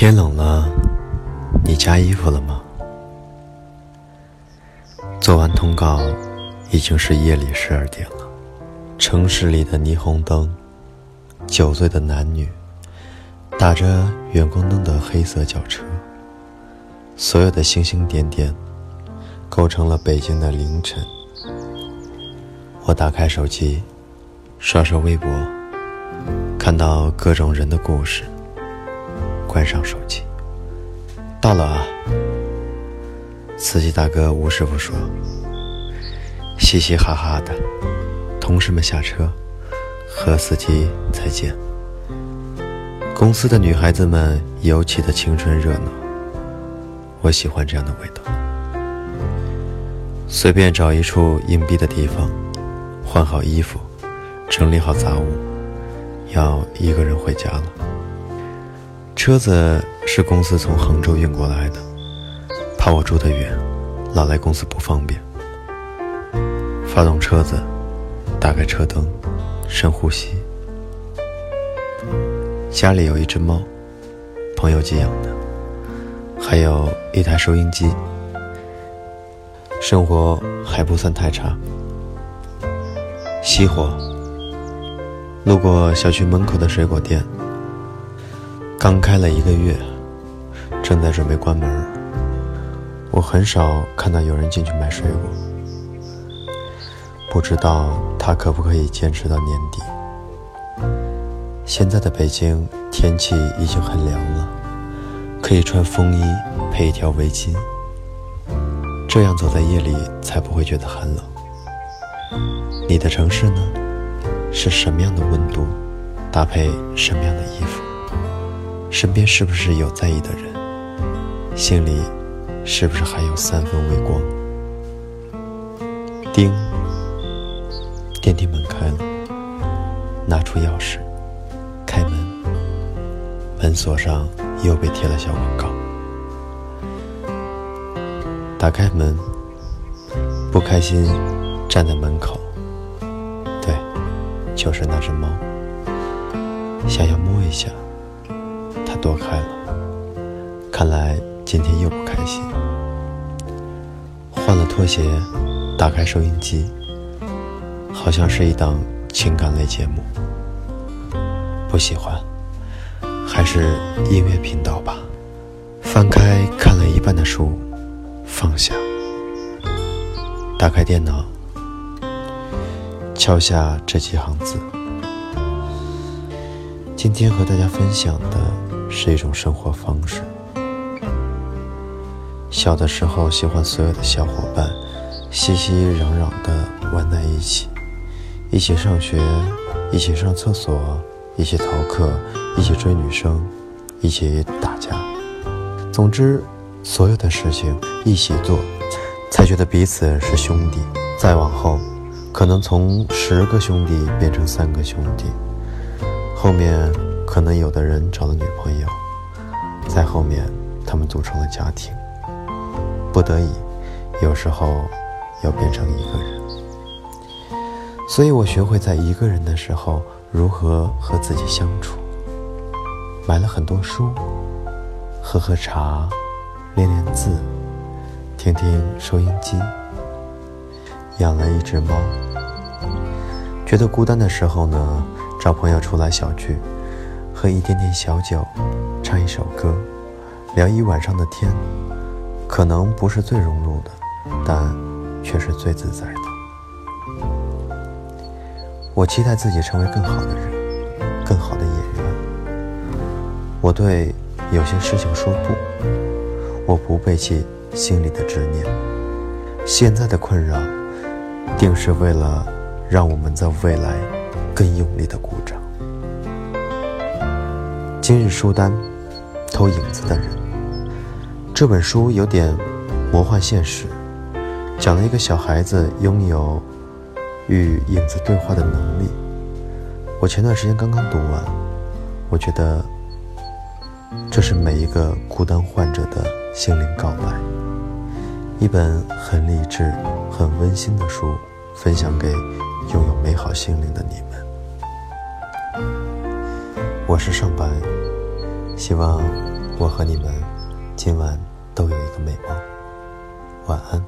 天冷了，你加衣服了吗？做完通告，已经是夜里十二点了。城市里的霓虹灯，酒醉的男女，打着远光灯的黑色轿车，所有的星星点点，构成了北京的凌晨。我打开手机，刷刷微博，看到各种人的故事。关上手机。到了啊！司机大哥吴师傅说：“嘻嘻哈哈的，同事们下车，和司机再见。公司的女孩子们尤其的青春热闹，我喜欢这样的味道。随便找一处隐蔽的地方，换好衣服，整理好杂物，要一个人回家了。”车子是公司从杭州运过来的，怕我住得远，老来公司不方便。发动车子，打开车灯，深呼吸。家里有一只猫，朋友寄养的，还有一台收音机，生活还不算太差。熄火，路过小区门口的水果店。刚开了一个月，正在准备关门。我很少看到有人进去买水果，不知道他可不可以坚持到年底。现在的北京天气已经很凉了，可以穿风衣配一条围巾，这样走在夜里才不会觉得寒冷。你的城市呢？是什么样的温度，搭配什么样的衣服？身边是不是有在意的人？心里是不是还有三分微光？叮，电梯门开了，拿出钥匙，开门，门锁上又被贴了小广告。打开门，不开心，站在门口。对，就是那只猫，想要摸一下。躲开了，看来今天又不开心。换了拖鞋，打开收音机，好像是一档情感类节目。不喜欢，还是音乐频道吧。翻开看了一半的书，放下。打开电脑，敲下这几行字。今天和大家分享的。是一种生活方式。小的时候，喜欢所有的小伙伴熙熙攘攘的玩在一起，一起上学，一起上厕所，一起逃课，一起追女生，一起打架。总之，所有的事情一起做，才觉得彼此是兄弟。再往后，可能从十个兄弟变成三个兄弟，后面。可能有的人找了女朋友，在后面他们组成了家庭，不得已，有时候要变成一个人。所以我学会在一个人的时候如何和自己相处。买了很多书，喝喝茶，练练字，听听收音机。养了一只猫。觉得孤单的时候呢，找朋友出来小聚。喝一点点小酒，唱一首歌，聊一晚上的天，可能不是最融入的，但却是最自在的。我期待自己成为更好的人，更好的演员。我对有些事情说不，我不背弃心里的执念。现在的困扰，定是为了让我们在未来更用力的鼓掌。今日书单，偷影子的人。这本书有点魔幻现实，讲了一个小孩子拥有与影子对话的能力。我前段时间刚刚读完，我觉得这是每一个孤单患者的心灵告白。一本很励志、很温馨的书，分享给拥有美好心灵的你们。我是上白。希望我和你们今晚都有一个美梦，晚安。